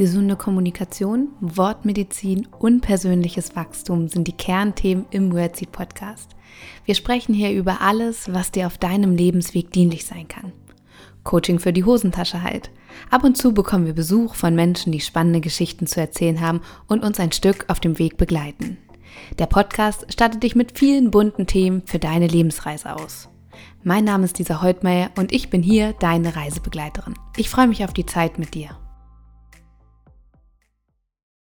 Gesunde Kommunikation, Wortmedizin und persönliches Wachstum sind die Kernthemen im Wordseed Podcast. Wir sprechen hier über alles, was dir auf deinem Lebensweg dienlich sein kann. Coaching für die Hosentasche halt. Ab und zu bekommen wir Besuch von Menschen, die spannende Geschichten zu erzählen haben und uns ein Stück auf dem Weg begleiten. Der Podcast startet dich mit vielen bunten Themen für deine Lebensreise aus. Mein Name ist Lisa Heutmeier und ich bin hier deine Reisebegleiterin. Ich freue mich auf die Zeit mit dir.